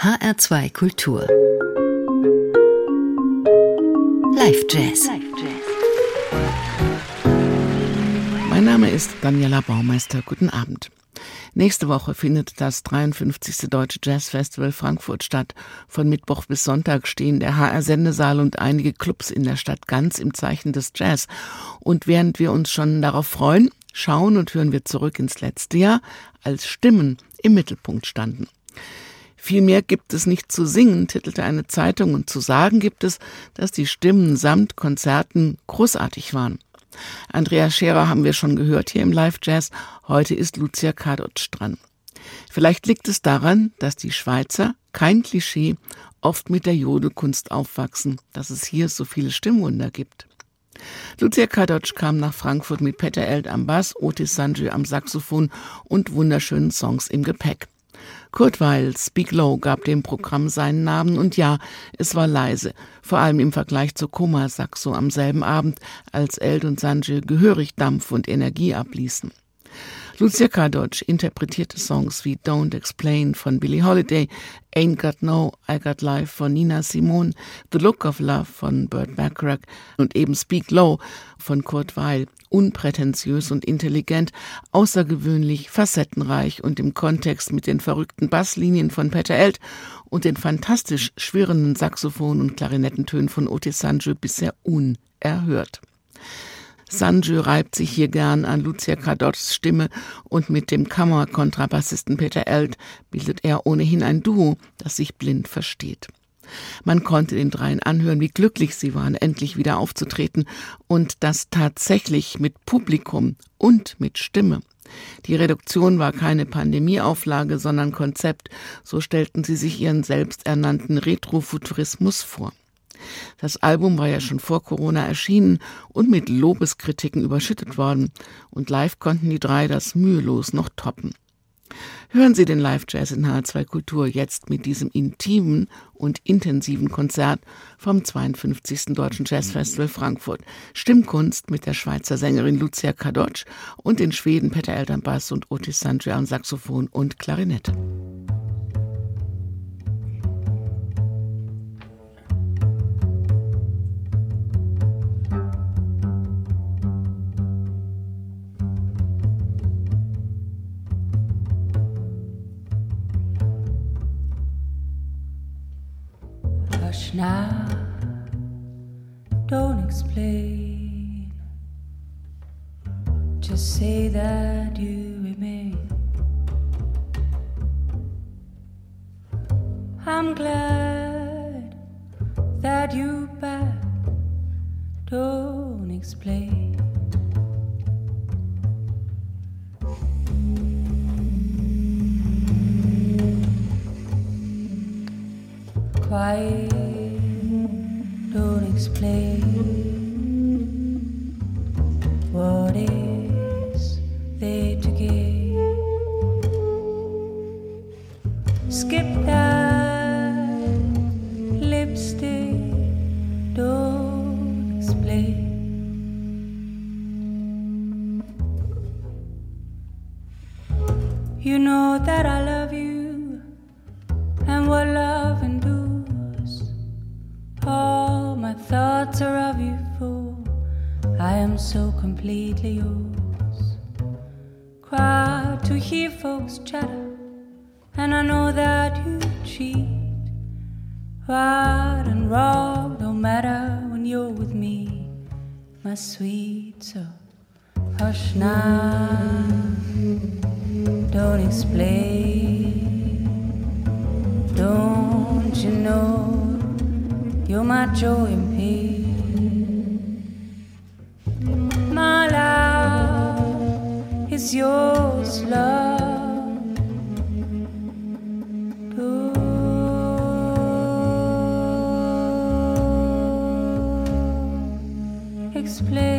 HR2 Kultur. Live Jazz. Mein Name ist Daniela Baumeister. Guten Abend. Nächste Woche findet das 53. Deutsche Jazz Festival Frankfurt statt. Von Mittwoch bis Sonntag stehen der HR-Sendesaal und einige Clubs in der Stadt ganz im Zeichen des Jazz. Und während wir uns schon darauf freuen, schauen und hören wir zurück ins letzte Jahr, als Stimmen im Mittelpunkt standen. Vielmehr gibt es nicht zu singen, titelte eine Zeitung, und zu sagen gibt es, dass die Stimmen samt Konzerten großartig waren. Andrea Scherer haben wir schon gehört hier im Live Jazz. Heute ist Lucia Kadocz dran. Vielleicht liegt es daran, dass die Schweizer, kein Klischee, oft mit der Jodelkunst aufwachsen, dass es hier so viele Stimmwunder gibt. Lucia Kadocz kam nach Frankfurt mit Peter Eld am Bass, Otis Sanju am Saxophon und wunderschönen Songs im Gepäck. Kurt Weil, Speak Low, gab dem Programm seinen Namen und ja, es war leise, vor allem im Vergleich zu Koma Saxo am selben Abend, als Eld und Sanjay gehörig Dampf und Energie abließen. Lucia Kadocz interpretierte Songs wie Don't Explain von Billie Holiday, Ain't Got No, I Got Life von Nina Simone, The Look of Love von Burt Bacharach und eben Speak Low von Kurt Weil. Unprätentiös und intelligent, außergewöhnlich, facettenreich und im Kontext mit den verrückten Basslinien von Peter Eld und den fantastisch schwirrenden Saxophon- und Klarinettentönen von Otis Sanjo bisher unerhört. Sanju reibt sich hier gern an Lucia Cadots Stimme und mit dem Kammerkontrabassisten Peter Eld bildet er ohnehin ein Duo, das sich blind versteht. Man konnte den dreien anhören, wie glücklich sie waren, endlich wieder aufzutreten und das tatsächlich mit Publikum und mit Stimme. Die Reduktion war keine Pandemieauflage, sondern Konzept, so stellten sie sich ihren selbsternannten Retrofuturismus vor. Das Album war ja schon vor Corona erschienen und mit Lobeskritiken überschüttet worden, und live konnten die drei das mühelos noch toppen. Hören Sie den Live-Jazz in H2 Kultur jetzt mit diesem intimen und intensiven Konzert vom 52. Deutschen Jazzfestival Frankfurt. Stimmkunst mit der Schweizer Sängerin Lucia Kadocz und den Schweden Peter Elternbass und Otis Sanjay an Saxophon und Klarinette. Now, don't explain. Just say that you remain. I'm glad that you're back. Don't explain. Quiet, don't explain what is there to gain. Skip that lipstick, don't explain. You know that I love you and what love are of you, for I am so completely yours. Cry to hear folks chatter, and I know that you cheat. Right and wrong don't matter when you're with me, my sweet. So hush now, don't explain. Don't you know you're my joy and pain? Is yours, love. Don't explain.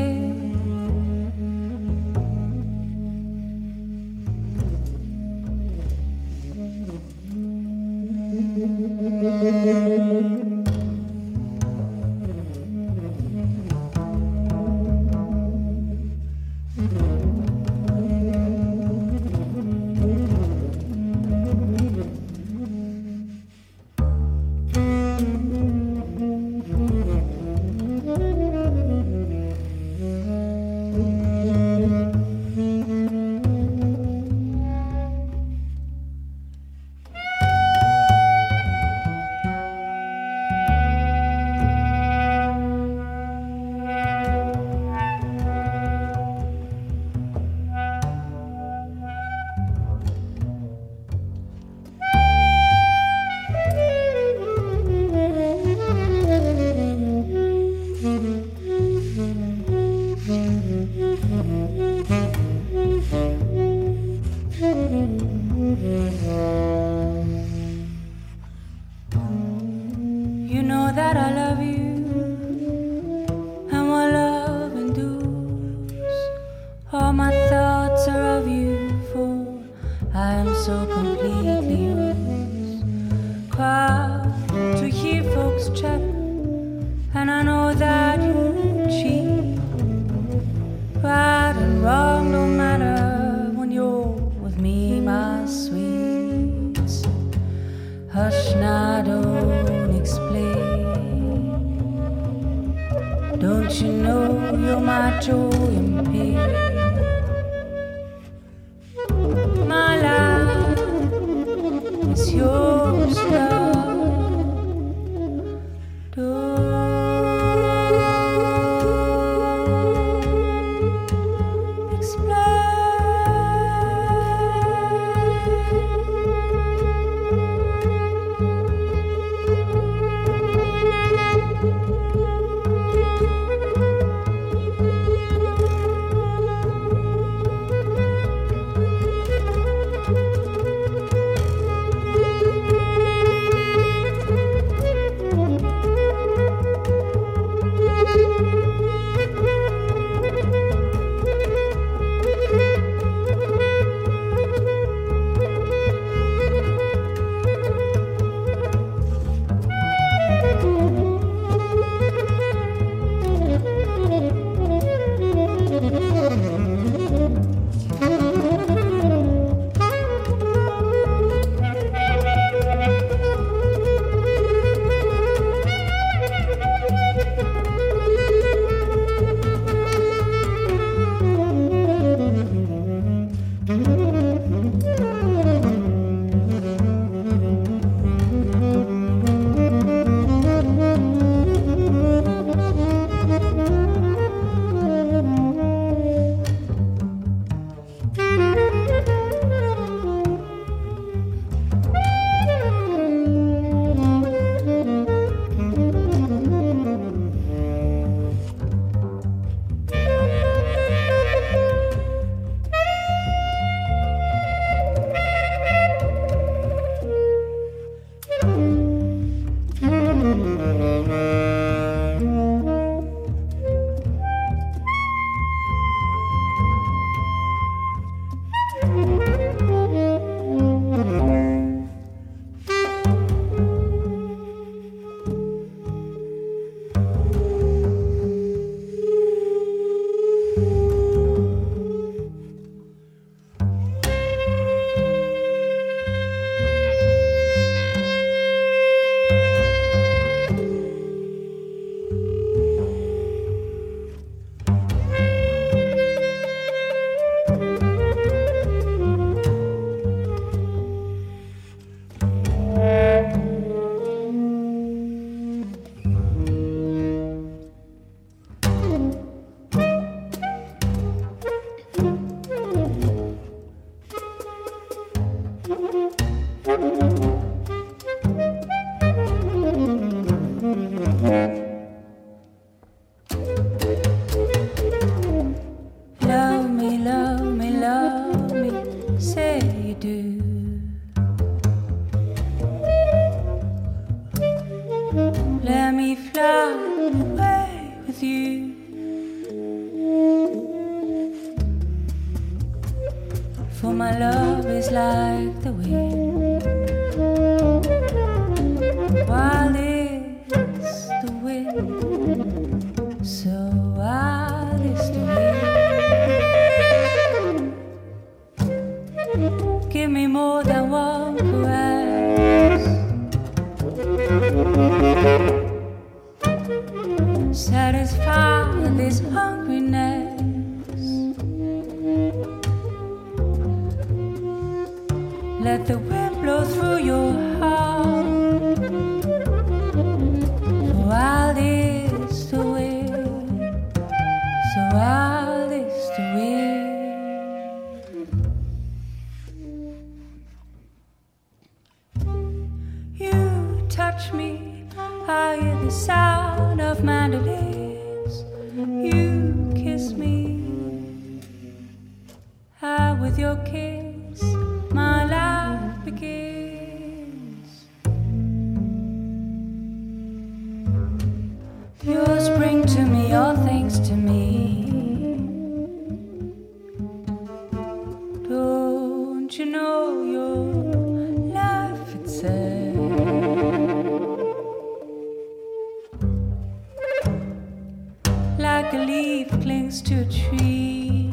Like a leaf clings to a tree.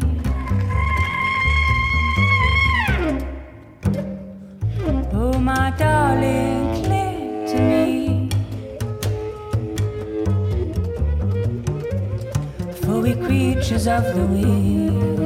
Oh, my darling, cling to me. For we creatures of the wind.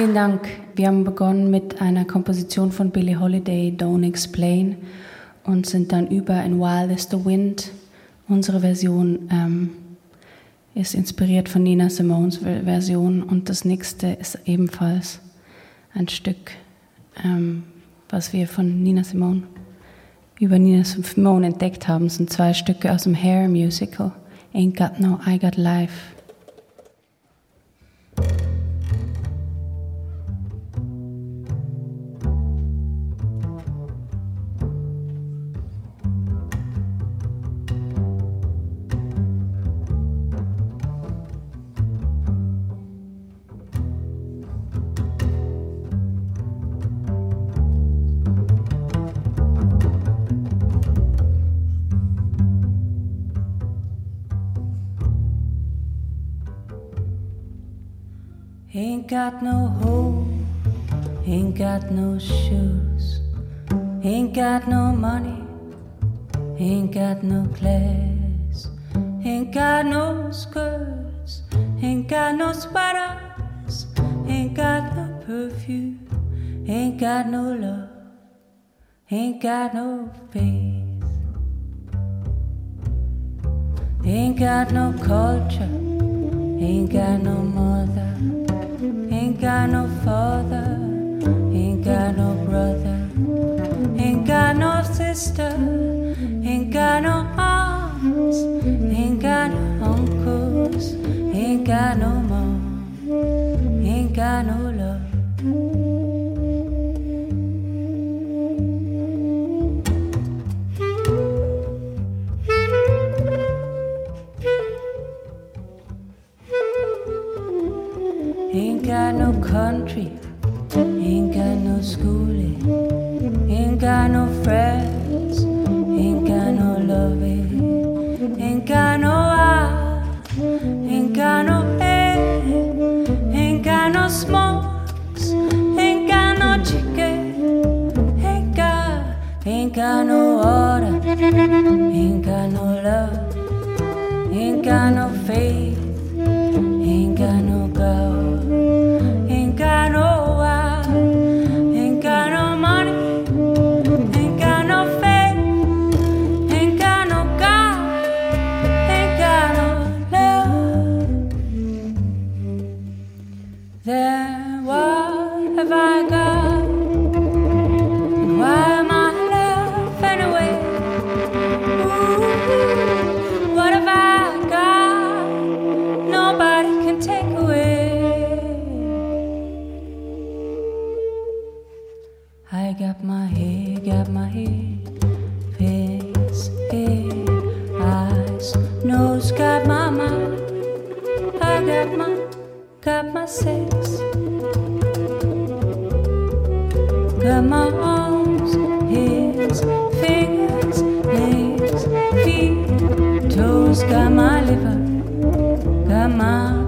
Vielen Dank. Wir haben begonnen mit einer Komposition von Billie Holiday, Don't Explain, und sind dann über in Wild is the Wind. Unsere Version ähm, ist inspiriert von Nina Simones Ver- Version und das nächste ist ebenfalls ein Stück, ähm, was wir von Nina Simone über Nina Simone entdeckt haben. Es sind zwei Stücke aus dem Hair Musical, Ain't Got No, I Got Life. got no home, ain't got no shoes, ain't got no money, ain't got no class, ain't got no skirts, ain't got no sweaters, ain't got no perfume, ain't got no love, ain't got no faith. Ain't got no culture, ain't got no mother. Ain't got no father, ain't got no brother, ain't got no sister, ain't got no arms, ain't got no uncles, ain't got no americano. mamá.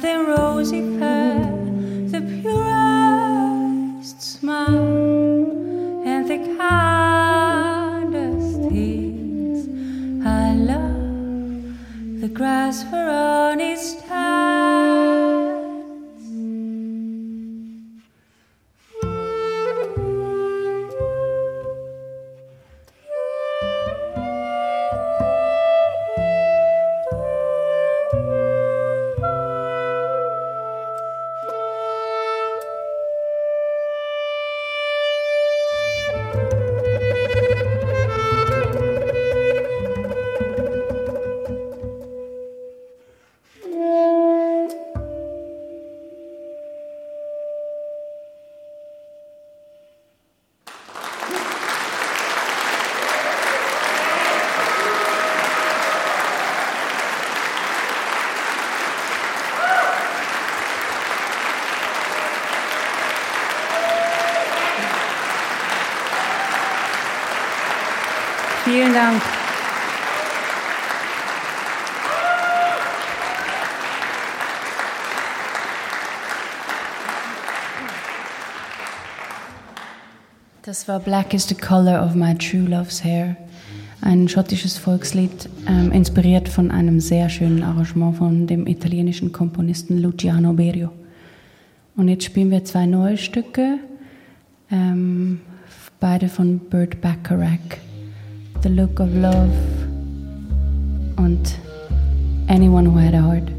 Something rosy Das war Black is the Color of My True Love's Hair, ein schottisches Volkslied, ähm, inspiriert von einem sehr schönen Arrangement von dem italienischen Komponisten Luciano Berio. Und jetzt spielen wir zwei neue Stücke, ähm, beide von Burt Bacharach, The Look of Love und Anyone Who Had a Heart.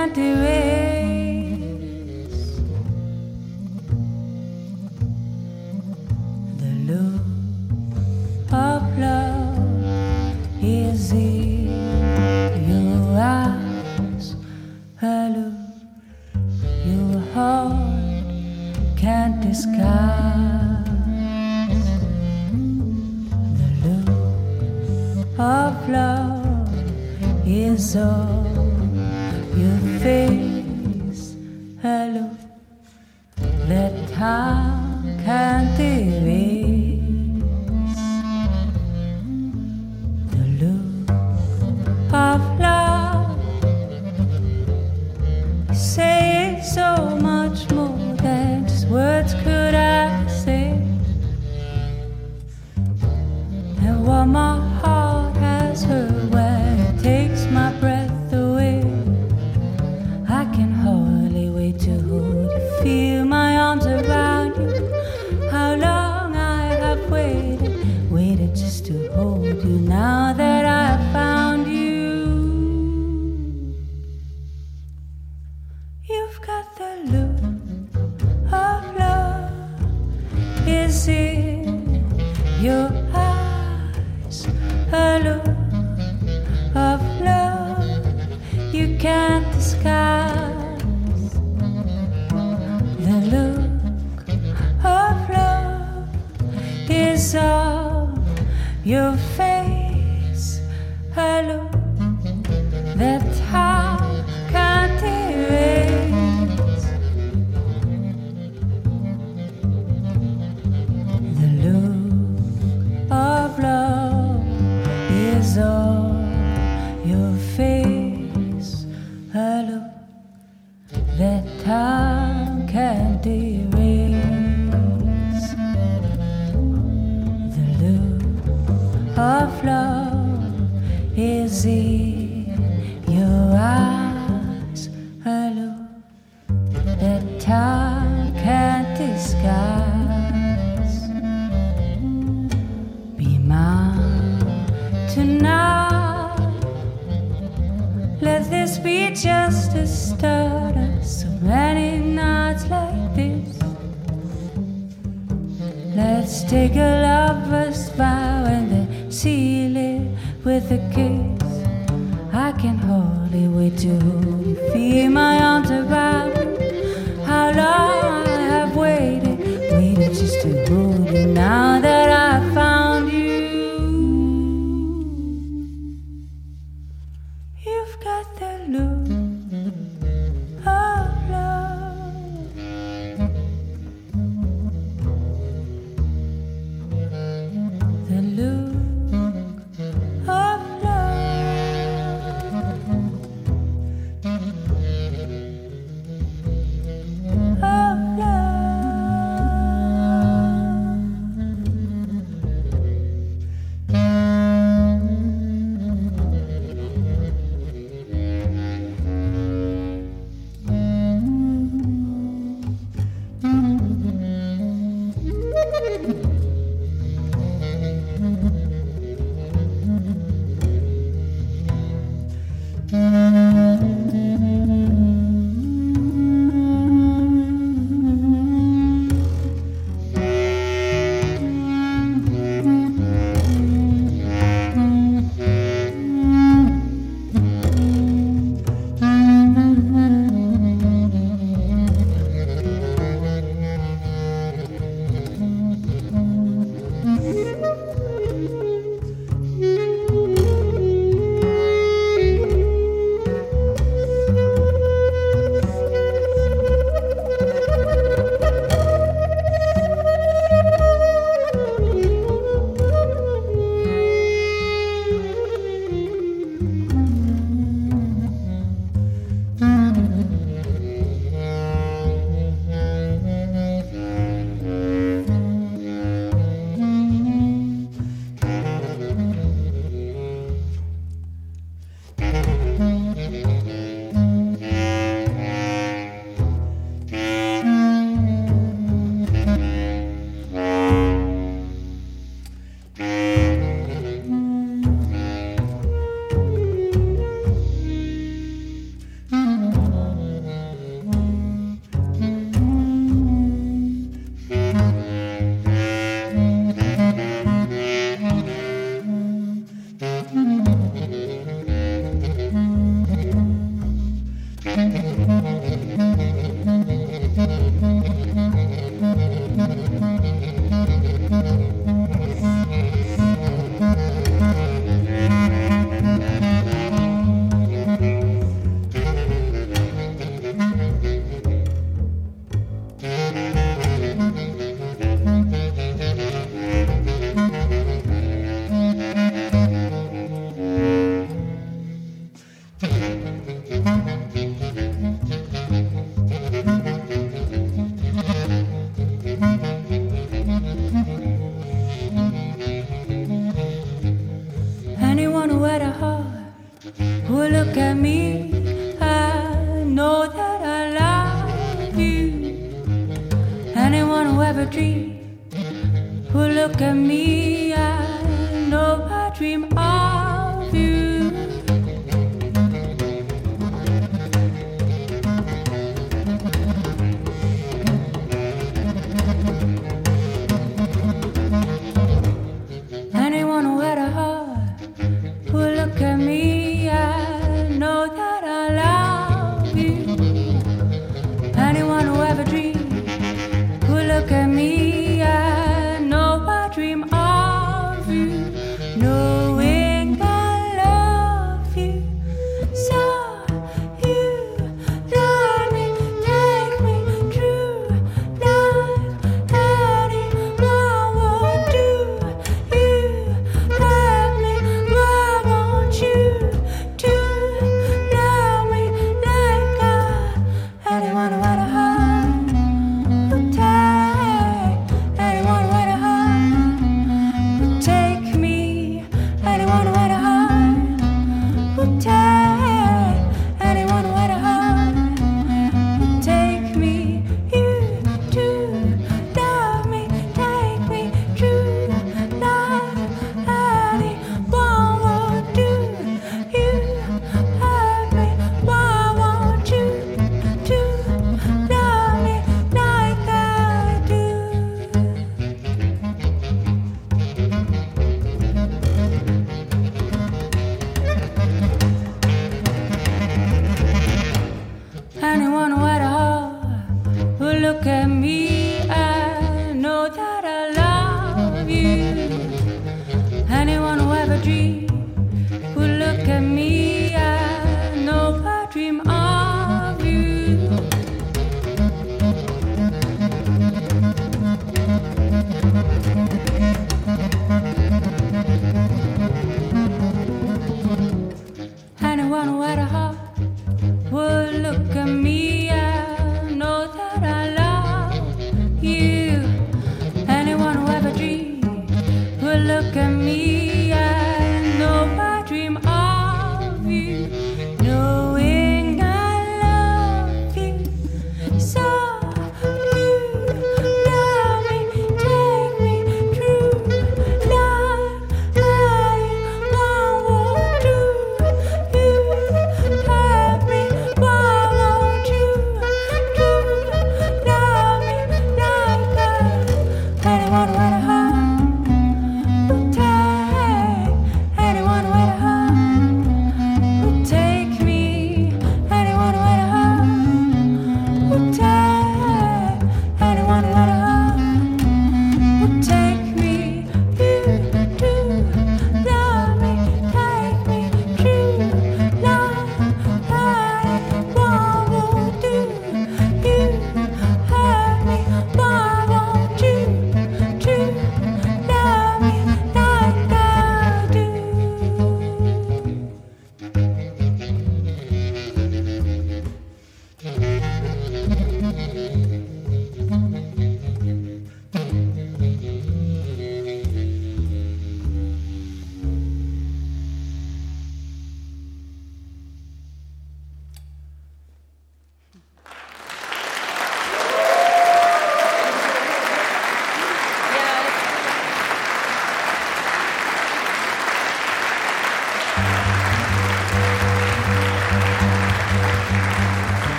Nantiwe. Eh.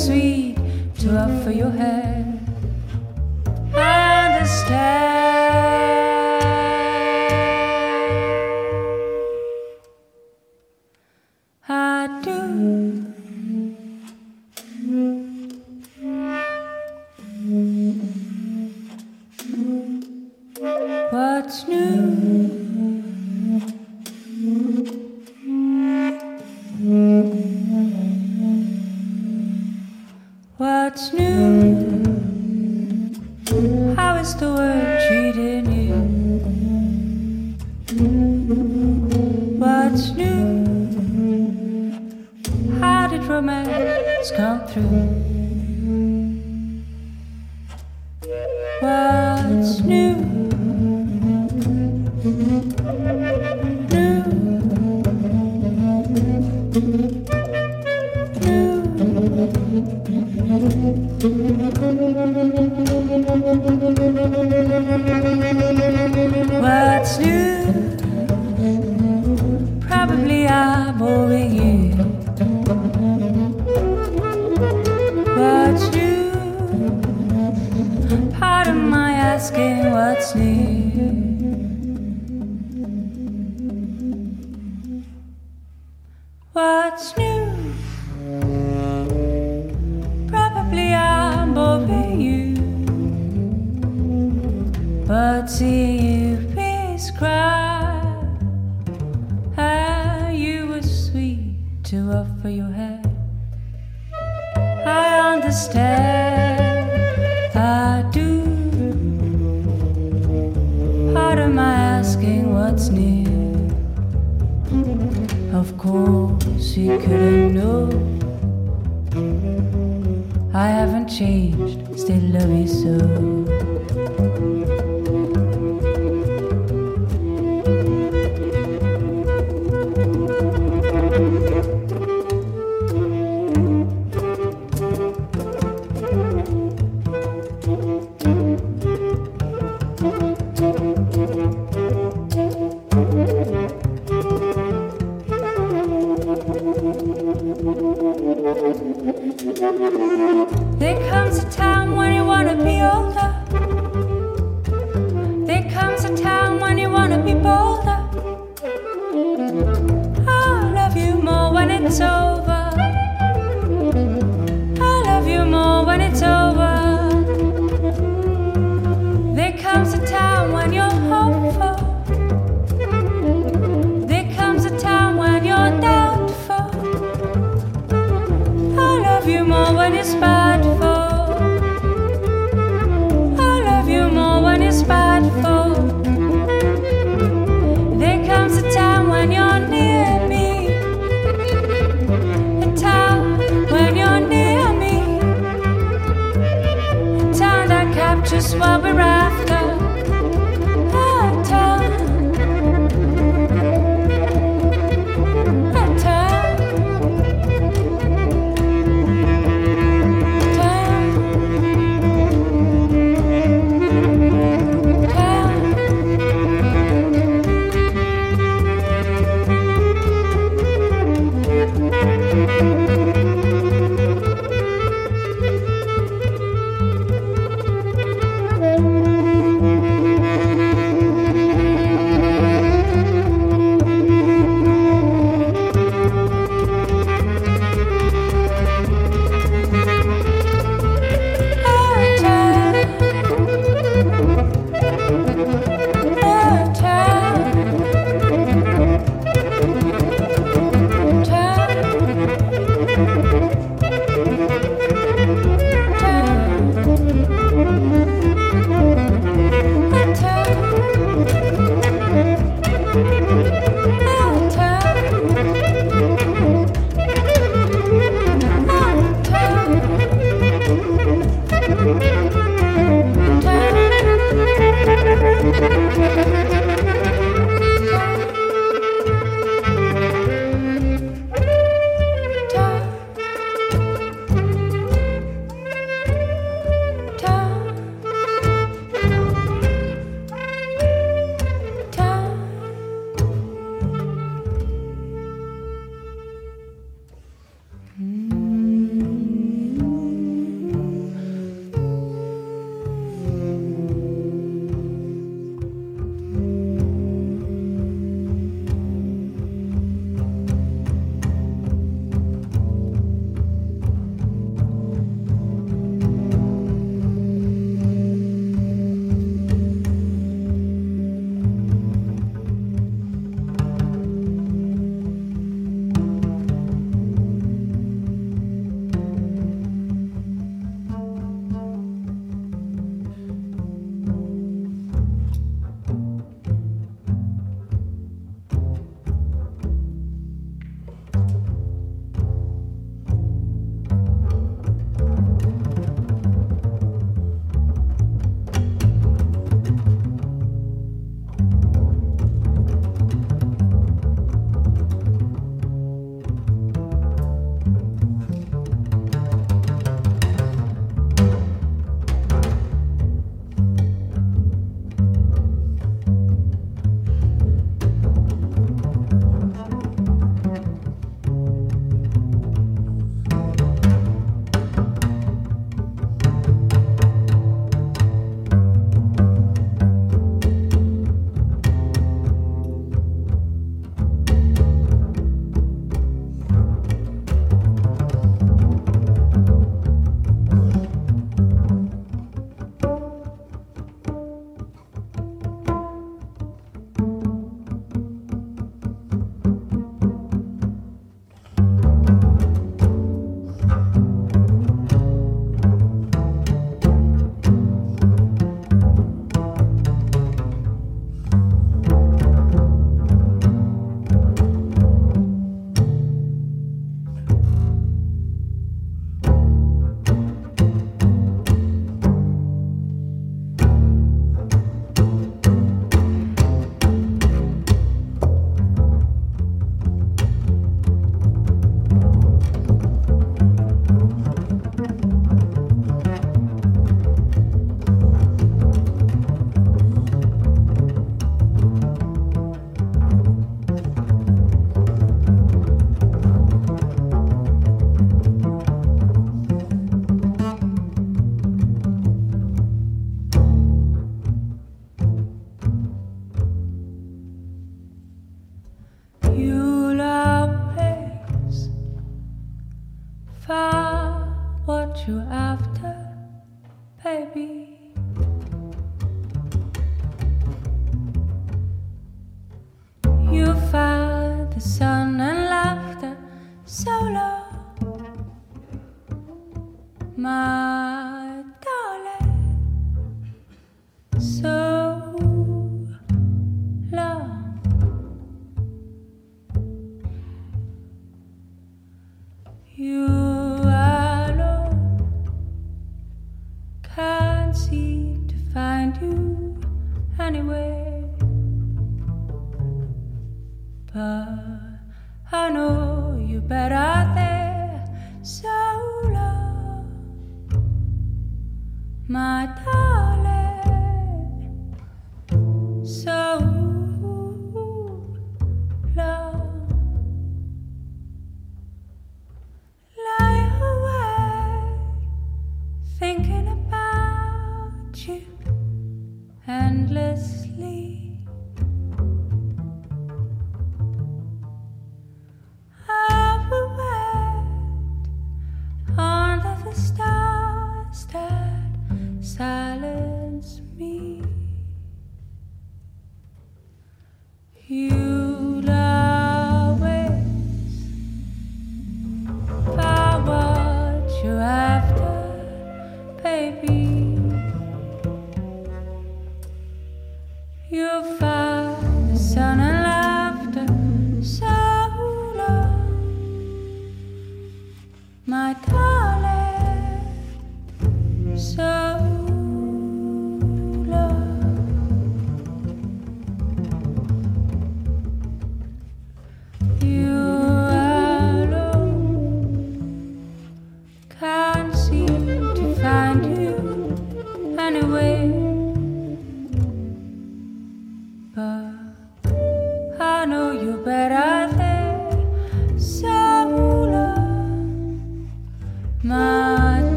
sweet to offer your hand. Understand. changed, still love you so.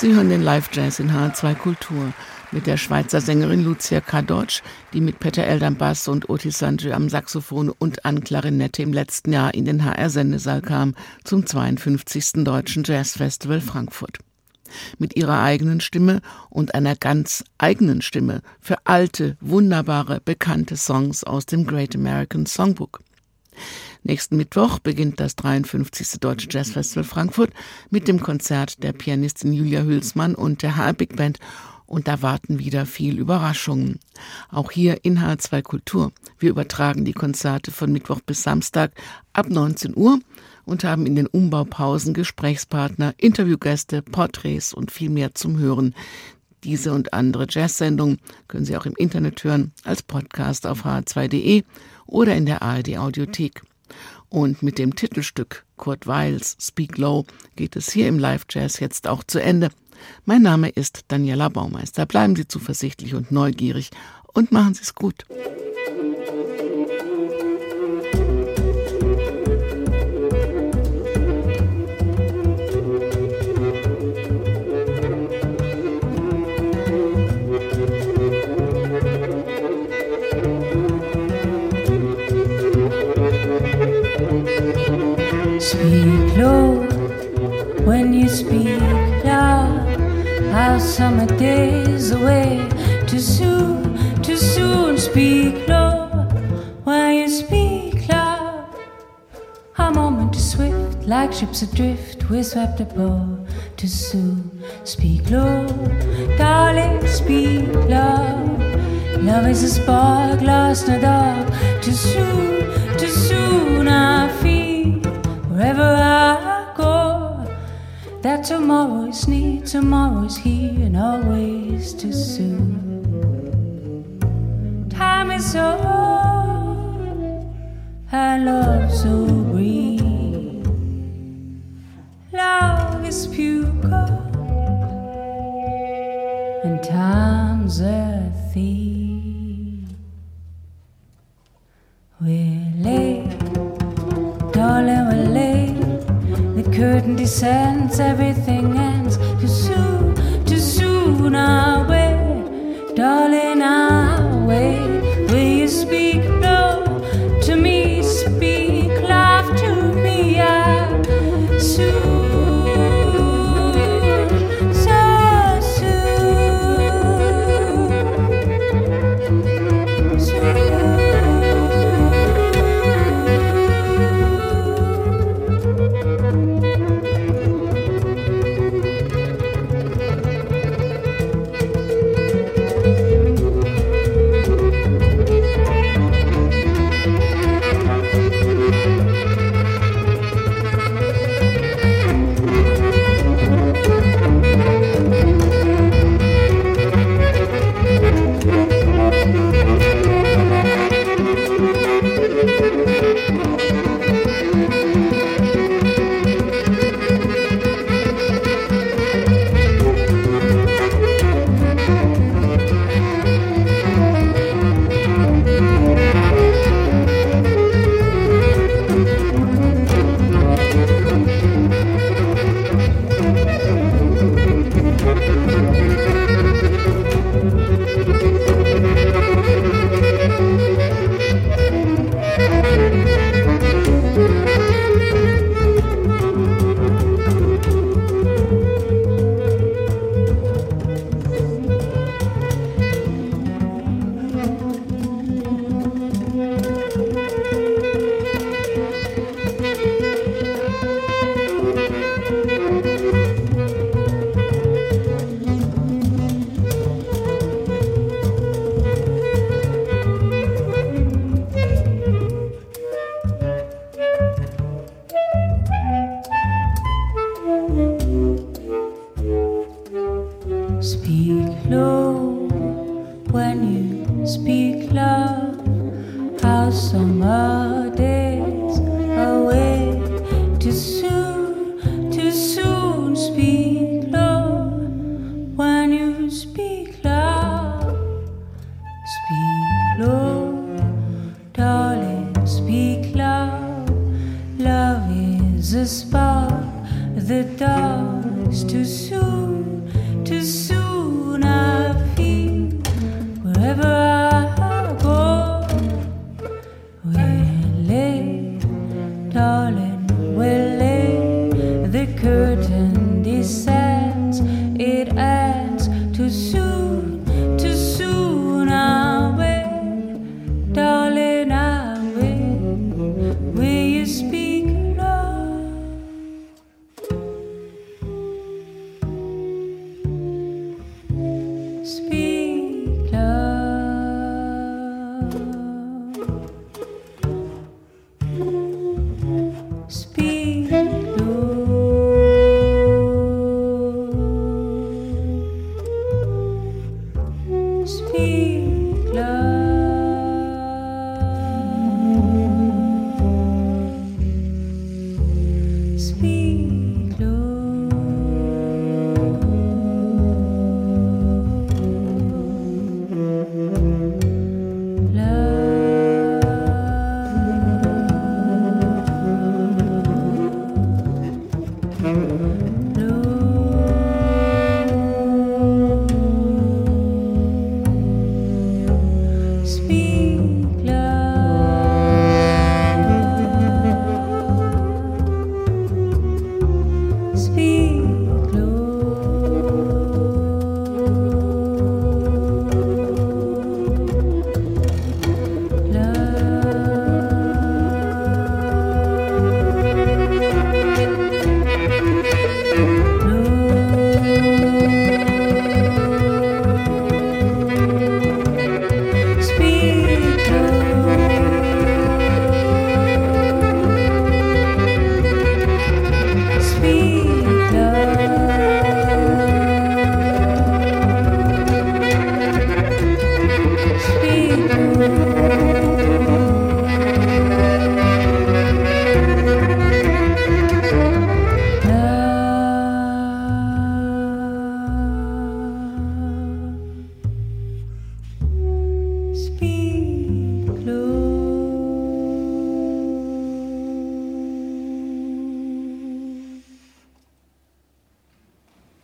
Sie hören den Live-Jazz in H2 Kultur mit der Schweizer Sängerin Lucia Kadocz, die mit Peter Eld Bass und Otis Sanjay am Saxophon und an Klarinette im letzten Jahr in den HR-Sendesaal kam zum 52. Deutschen Jazzfestival Frankfurt. Mit ihrer eigenen Stimme und einer ganz eigenen Stimme für alte, wunderbare, bekannte Songs aus dem Great American Songbook. Nächsten Mittwoch beginnt das 53. Deutsche Jazz Festival Frankfurt mit dem Konzert der Pianistin Julia Hülsmann und der HR Big Band und da warten wieder viel Überraschungen. Auch hier in H2 Kultur. Wir übertragen die Konzerte von Mittwoch bis Samstag ab 19 Uhr und haben in den Umbaupausen Gesprächspartner, Interviewgäste, Porträts und viel mehr zum Hören. Diese und andere Jazz-Sendungen können Sie auch im Internet hören, als Podcast auf h2.de oder in der ARD Audiothek. Und mit dem Titelstück Kurt Weils Speak Low geht es hier im Live Jazz jetzt auch zu Ende. Mein Name ist Daniela Baumeister. Bleiben Sie zuversichtlich und neugierig und machen Sie es gut. Speak loud. How summer days away too soon, too soon. Speak low when you speak loud. A moment is swift, like ships adrift. We're swept above too soon. Speak low, darling, speak low. Love is a spark lost in the dark. Too soon, too soon. I feel wherever I that tomorrow is near, tomorrow is here, and always too soon. Time is old, and love so brief. Love is pure, gold, and time's Sense everything.